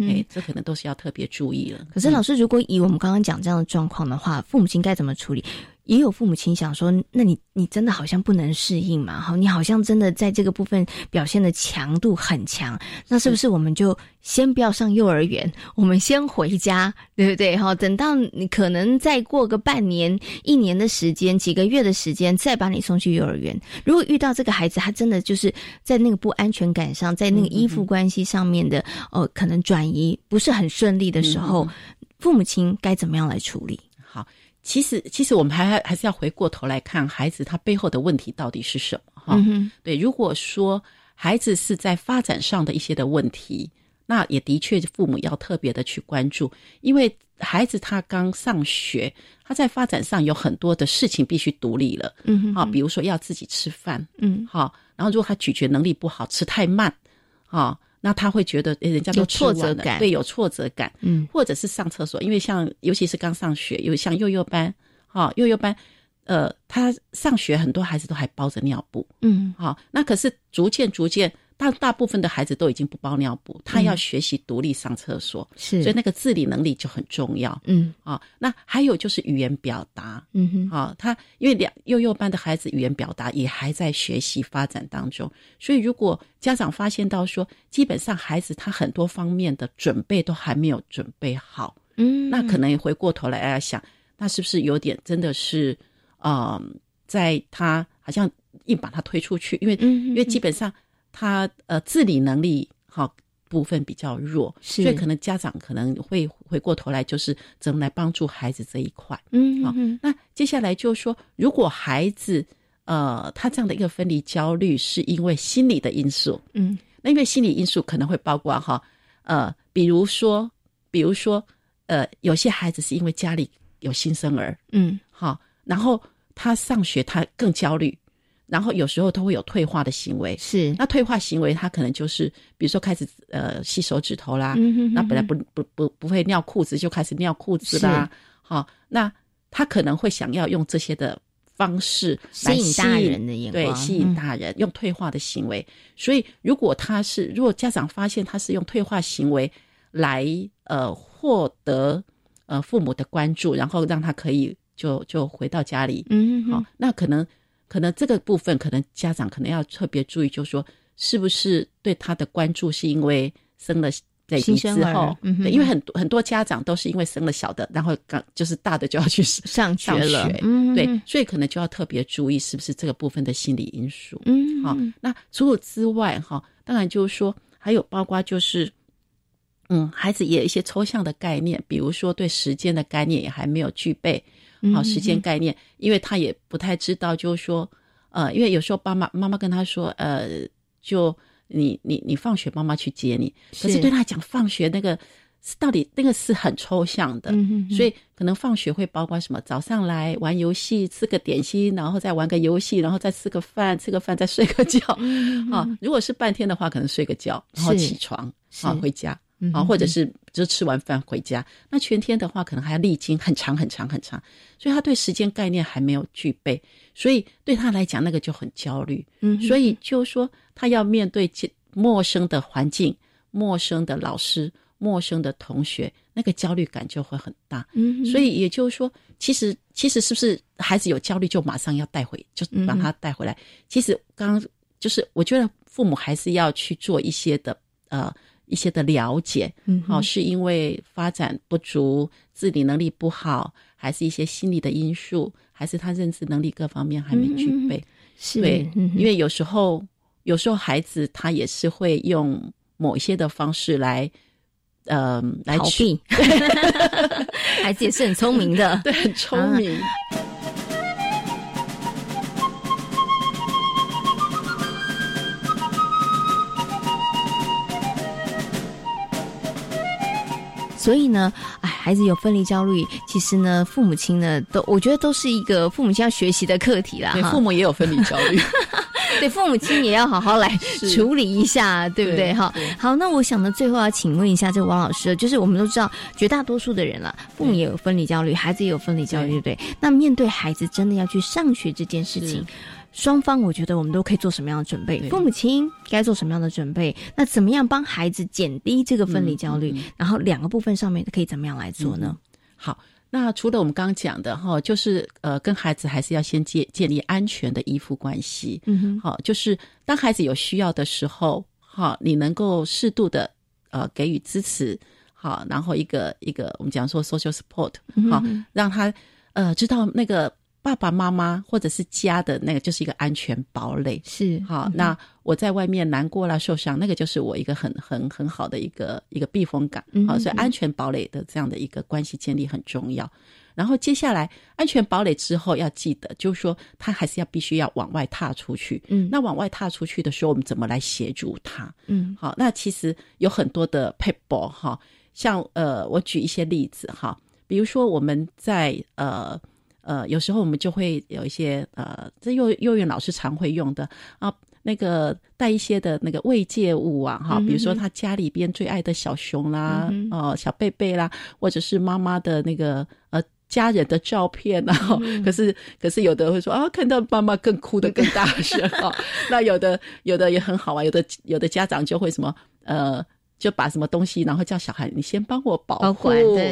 哎，这可能都是要特别注意了。可是老师，如果以我们刚刚讲这样的状况的话，父母亲该怎么处理？也有父母亲想说，那你你真的好像不能适应嘛？哈，你好像真的在这个部分表现的强度很强，那是不是我们就先不要上幼儿园，我们先回家，对不对？哈，等到你可能再过个半年、一年的时间、几个月的时间，再把你送去幼儿园。如果遇到这个孩子，他真的就是在那个不安全感上，在那个依附关系上面的，哦，可能转移不是很顺利的时候，父母亲该怎么样来处理？好。其实，其实我们还还是要回过头来看孩子他背后的问题到底是什么哈？对，如果说孩子是在发展上的一些的问题，那也的确父母要特别的去关注，因为孩子他刚上学，他在发展上有很多的事情必须独立了，嗯，好，比如说要自己吃饭，嗯，好，然后如果他咀嚼能力不好，吃太慢，啊。那他会觉得，诶，人家都挫折感，对，有挫折感，嗯，或者是上厕所，因为像尤其是刚上学，有像幼幼班，哈，幼幼班，呃，他上学很多孩子都还包着尿布，嗯，好，那可是逐渐逐渐。大大部分的孩子都已经不包尿布，他要学习独立上厕所，是，所以那个自理能力就很重要。嗯，啊，那还有就是语言表达，嗯哼，啊，他因为两幼幼班的孩子语言表达也还在学习发展当中，所以如果家长发现到说，基本上孩子他很多方面的准备都还没有准备好，嗯，那可能回过头来要想，那是不是有点真的是，呃，在他好像硬把他推出去，因为因为基本上。他呃自理能力好部分比较弱，所以可能家长可能会回过头来就是怎么来帮助孩子这一块。嗯，好，那接下来就是说，如果孩子呃他这样的一个分离焦虑是因为心理的因素，嗯，那因为心理因素可能会包括哈呃，比如说比如说呃有些孩子是因为家里有新生儿，嗯，好，然后他上学他更焦虑。然后有时候他会有退化的行为，是那退化行为，他可能就是比如说开始呃吸手指头啦，那本来不不不不会尿裤子，就开始尿裤子啦。好，那他可能会想要用这些的方式来吸引大人的眼光，对，吸引大人用退化的行为。所以如果他是如果家长发现他是用退化行为来呃获得呃父母的关注，然后让他可以就就回到家里，嗯，好，那可能。可能这个部分，可能家长可能要特别注意，就是说，是不是对他的关注是因为生了 baby 之后，对，因为很多很多家长都是因为生了小的，然后刚就是大的就要去上学了，对，所以可能就要特别注意是不是这个部分的心理因素。嗯，好，那除此之外，哈，当然就是说，还有包括就是，嗯，孩子也有一些抽象的概念，比如说对时间的概念也还没有具备。好，时间概念，因为他也不太知道，就是说，呃，因为有时候爸妈妈妈跟他说，呃，就你你你放学，妈妈去接你。可是对他讲，放学那个是到底那个是很抽象的，所以可能放学会包括什么？早上来玩游戏，吃个点心，然后再玩个游戏，然后再吃个饭，吃个饭再睡个觉。啊，如果是半天的话，可能睡个觉，然后起床，啊，回家，啊，或者是就吃完饭回家。那全天的话，可能还要历经很长很长很长，所以他对时间概念还没有具备，所以对他来讲那个就很焦虑。嗯，所以就说他要面对陌生的环境、陌生的老师。陌生的同学，那个焦虑感就会很大。嗯，所以也就是说，其实其实是不是孩子有焦虑就马上要带回，就把他带回来？其实刚刚就是我觉得父母还是要去做一些的呃一些的了解。嗯，好，是因为发展不足、自理能力不好，还是一些心理的因素，还是他认知能力各方面还没具备？是，对，因为有时候有时候孩子他也是会用某一些的方式来。呃，来逃避，孩子也是很聪明的，对，很聪明。所以呢，哎，孩子有分离焦虑，其实呢，父母亲呢，都我觉得都是一个父母亲要学习的课题啦。对，父母也有分离焦虑。对，父母亲也要好好来处理一下，对不对？哈，好，那我想呢，最后要请问一下这个王老师，就是我们都知道，绝大多数的人了，父母也有分离焦虑，孩子也有分离焦虑，对不对？那面对孩子真的要去上学这件事情，双方我觉得我们都可以做什么样的准备？父母亲该做什么样的准备？那怎么样帮孩子减低这个分离焦虑？然后两个部分上面可以怎么样来做呢？好。那除了我们刚刚讲的哈，就是呃，跟孩子还是要先建建立安全的依附关系。嗯哼，好，就是当孩子有需要的时候，哈，你能够适度的呃给予支持，好，然后一个一个我们讲说 social support，好，让他呃知道那个。爸爸妈妈或者是家的那个就是一个安全堡垒，是好。那我在外面难过了、受伤，那个就是我一个很很很好的一个一个避风港。好，所以安全堡垒的这样的一个关系建立很重要。然后接下来安全堡垒之后要记得，就是说他还是要必须要往外踏出去。嗯，那往外踏出去的时候，我们怎么来协助他？嗯，好。那其实有很多的 people 哈，像呃，我举一些例子哈，比如说我们在呃。呃，有时候我们就会有一些呃，这幼幼儿园老师常会用的啊，那个带一些的那个慰藉物啊，哈，比如说他家里边最爱的小熊啦，哦，小贝贝啦，或者是妈妈的那个呃家人的照片啊。可是可是有的会说啊，看到妈妈更哭的更大声啊。那有的有的也很好玩，有的有的家长就会什么呃。就把什么东西，然后叫小孩你先帮我保护，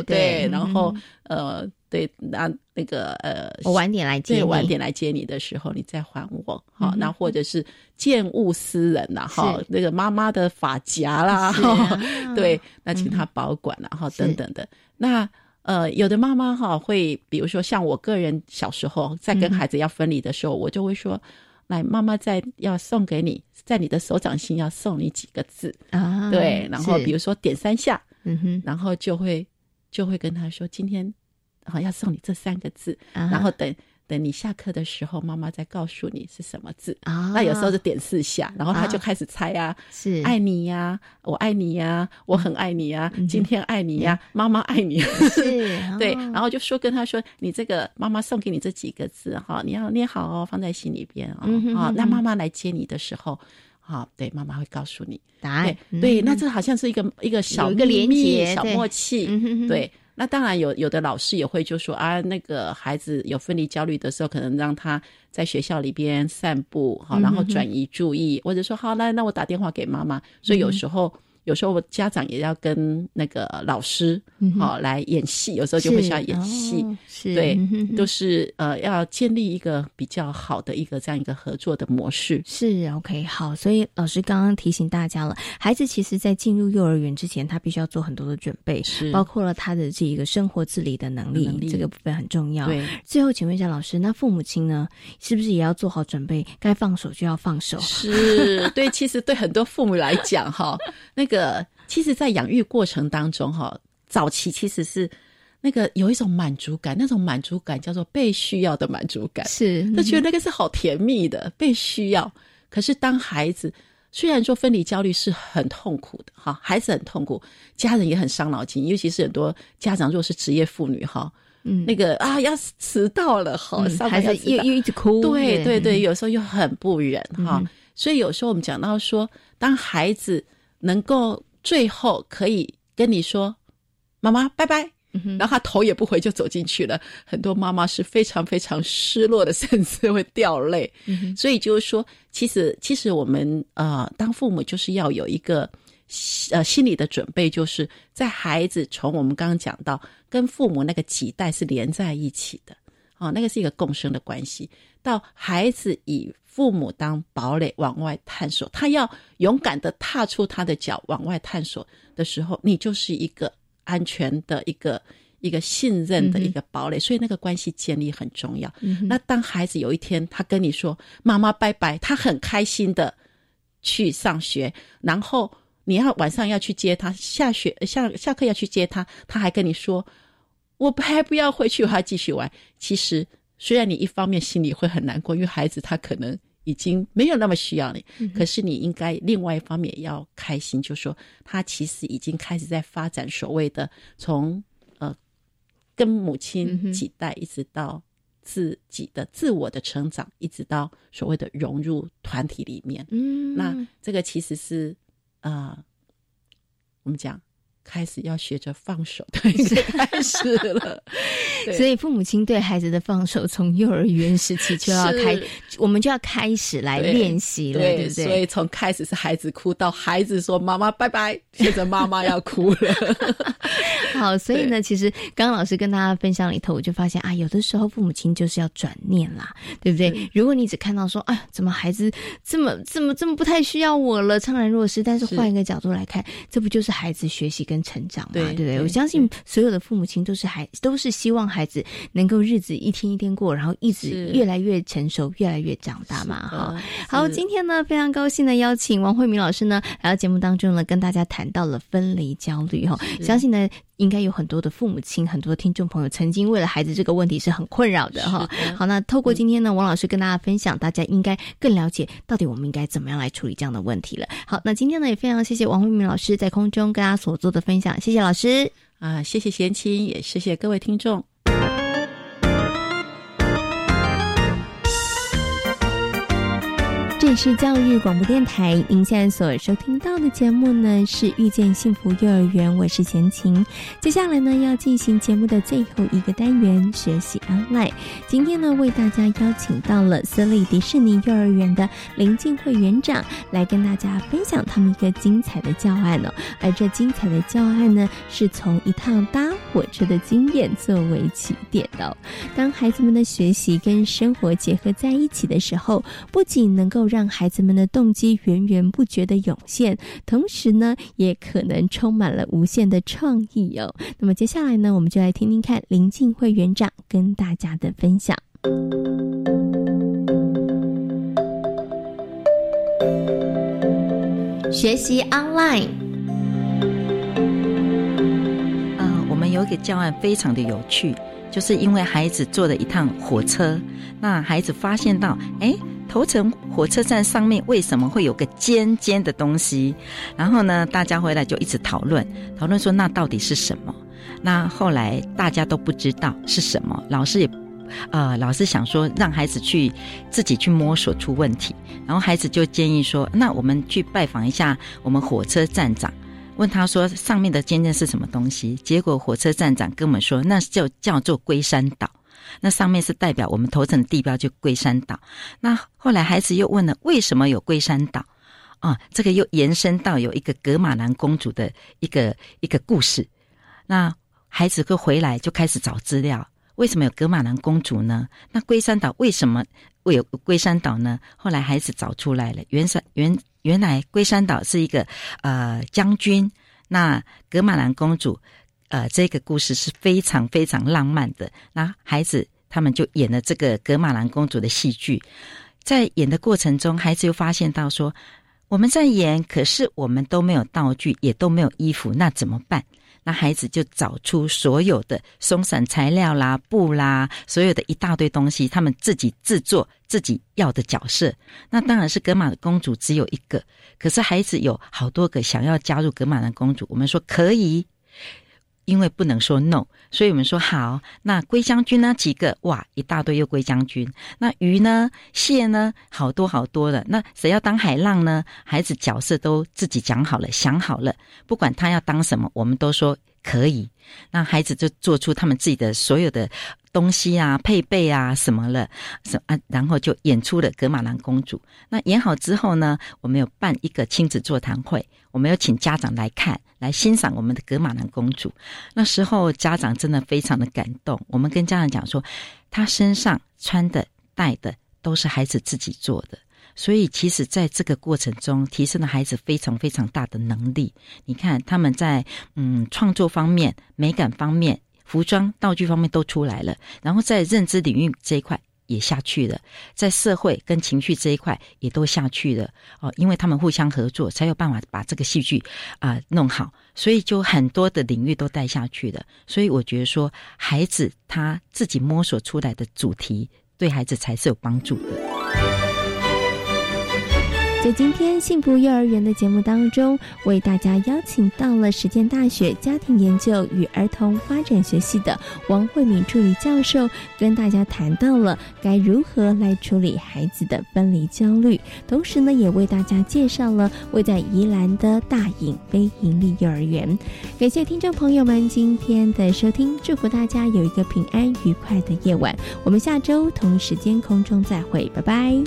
对，然后呃，对，那那个呃，我晚点来接你，晚点来接你的时候，你再还我，好，那或者是见物思人呐，哈，那个妈妈的发夹啦，对，那请他保管然后等等的。那呃，有的妈妈哈会，比如说像我个人小时候在跟孩子要分离的时候，我就会说。来，妈妈在要送给你，在你的手掌心要送你几个字啊？对，然后比如说点三下，嗯哼，然后就会就会跟他说，今天好要送你这三个字，然后等。等你下课的时候，妈妈再告诉你是什么字。啊？那有时候就点四下，然后他就开始猜啊，是。爱你呀，我爱你呀，我很爱你呀，今天爱你呀，妈妈爱你，是，对，然后就说跟他说，你这个妈妈送给你这几个字哈，你要念好哦，放在心里边啊，好，那妈妈来接你的时候，好，对，妈妈会告诉你。答案，对，那这好像是一个一个小一个连接，小默契，对。那当然有，有的老师也会就说啊，那个孩子有分离焦虑的时候，可能让他在学校里边散步，好，然后转移注意，或者说好，那那我打电话给妈妈。所以有时候。有时候家长也要跟那个老师好来演戏，有时候就会需要演戏，对，都是呃要建立一个比较好的一个这样一个合作的模式。是 OK 好，所以老师刚刚提醒大家了，孩子其实在进入幼儿园之前，他必须要做很多的准备，是包括了他的这一个生活自理的能力，这个部分很重要。对，最后请问一下老师，那父母亲呢，是不是也要做好准备？该放手就要放手。是对，其实对很多父母来讲，哈，那个。呃，其实，在养育过程当中，哈，早期其实是那个有一种满足感，那种满足感叫做被需要的满足感，是，他觉得那个是好甜蜜的被需要。可是，当孩子虽然说分离焦虑是很痛苦的哈，孩子很痛苦，家人也很伤脑筋，尤其是很多家长如果是职业妇女哈，嗯，那个啊要迟到了哈，孩子又又一直哭，对对对，有时候又很不忍哈，所以有时候我们讲到说，当孩子能够最后可以跟你说妈妈拜拜。然后他头也不回就走进去了，很多妈妈是非常非常失落的，甚至会掉泪。所以就是说，其实其实我们呃当父母就是要有一个呃心理的准备，就是在孩子从我们刚刚讲到跟父母那个脐带是连在一起的，哦，那个是一个共生的关系。到孩子以父母当堡垒往外探索，他要勇敢的踏出他的脚往外探索的时候，你就是一个。安全的一个一个信任的一个堡垒，所以那个关系建立很重要。那当孩子有一天他跟你说“妈妈拜拜”，他很开心的去上学，然后你要晚上要去接他，下学下下课要去接他，他还跟你说“我还不要回去，我还继续玩”。其实虽然你一方面心里会很难过，因为孩子他可能。已经没有那么需要你，可是你应该另外一方面也要开心，就说他其实已经开始在发展所谓的从呃跟母亲几代一直到自己的自我的成长，一直到所谓的融入团体里面。嗯，那这个其实是啊，我们讲。开始要学着放手的开始了，所以父母亲对孩子的放手，从幼儿园时期就要开，我们就要开始来练习了，对不对？所以从开始是孩子哭，到孩子说妈妈拜拜，接着妈妈要哭了。好，所以呢，其实刚刚老师跟大家分享里头，我就发现啊，有的时候父母亲就是要转念啦，对不对？如果你只看到说，哎，怎么孩子这么这么这么不太需要我了，怅然若失，但是换一个角度来看，这不就是孩子学习跟成长嘛，对不对？我相信所有的父母亲都是孩，都是希望孩子能够日子一天一天过，然后一直越来越成熟，越来越长大嘛。哈，好，今天呢非常高兴的邀请王慧明老师呢来到节目当中呢，跟大家谈到了分离焦虑哈。相信呢应该有很多的父母亲，很多的听众朋友曾经为了孩子这个问题是很困扰的哈。好，那透过今天呢，王老师跟大家分享，大家应该更了解到底我们应该怎么样来处理这样的问题了。好，那今天呢也非常谢谢王慧明老师在空中跟大家所做的分享。谢谢老师啊，谢谢贤青，也谢谢各位听众。这里是教育广播电台，您现在所收听到的节目呢是遇见幸福幼儿园，我是贤琴。接下来呢要进行节目的最后一个单元学习 online。今天呢为大家邀请到了私立迪士尼幼儿园的林静慧园长来跟大家分享他们一个精彩的教案哦。而这精彩的教案呢是从一趟搭火车的经验作为起点的。当孩子们的学习跟生活结合在一起的时候，不仅能够让让孩子们的动机源源不绝的涌现，同时呢，也可能充满了无限的创意哦。那么接下来呢，我们就来听听看林静慧园长跟大家的分享。学习 online，呃，我们有一个教案非常的有趣，就是因为孩子坐了一趟火车，那孩子发现到，哎。头城火车站上面为什么会有个尖尖的东西？然后呢，大家回来就一直讨论，讨论说那到底是什么？那后来大家都不知道是什么，老师也，呃，老师想说让孩子去自己去摸索出问题，然后孩子就建议说，那我们去拜访一下我们火车站长，问他说上面的尖尖是什么东西？结果火车站长跟我们说，那就叫做龟山岛。那上面是代表我们头城的地标，就龟山岛。那后来孩子又问了，为什么有龟山岛？啊，这个又延伸到有一个格玛兰公主的一个一个故事。那孩子会回来就开始找资料，为什么有格玛兰公主呢？那龟山岛为什么会有龟山岛呢？后来孩子找出来了，原山原原来龟山岛是一个呃将军，那格玛兰公主。呃，这个故事是非常非常浪漫的。那孩子他们就演了这个格玛兰公主的戏剧，在演的过程中，孩子又发现到说，我们在演，可是我们都没有道具，也都没有衣服，那怎么办？那孩子就找出所有的松散材料啦、布啦，所有的一大堆东西，他们自己制作自己要的角色。那当然是格玛公主只有一个，可是孩子有好多个想要加入格玛兰公主。我们说可以。因为不能说 no，所以我们说好。那龟将军呢？几个哇，一大堆又龟将军。那鱼呢？蟹呢？好多好多的。那谁要当海浪呢？孩子角色都自己讲好了，想好了，不管他要当什么，我们都说可以。那孩子就做出他们自己的所有的东西啊、配备啊什么了，什啊，然后就演出了格玛兰公主。那演好之后呢，我们有办一个亲子座谈会，我们要请家长来看。来欣赏我们的格玛兰公主，那时候家长真的非常的感动。我们跟家长讲说，她身上穿的、戴的都是孩子自己做的，所以其实在这个过程中，提升了孩子非常非常大的能力。你看他们在嗯创作方面、美感方面、服装道具方面都出来了，然后在认知领域这一块。也下去了，在社会跟情绪这一块也都下去了哦，因为他们互相合作，才有办法把这个戏剧啊弄好，所以就很多的领域都带下去了。所以我觉得说，孩子他自己摸索出来的主题，对孩子才是有帮助的。在今天幸福幼儿园的节目当中，为大家邀请到了实践大学家庭研究与儿童发展学系的王慧敏助理教授，跟大家谈到了该如何来处理孩子的分离焦虑，同时呢，也为大家介绍了位在宜兰的大隐非营利幼儿园。感谢听众朋友们今天的收听，祝福大家有一个平安愉快的夜晚。我们下周同一时间空中再会，拜拜。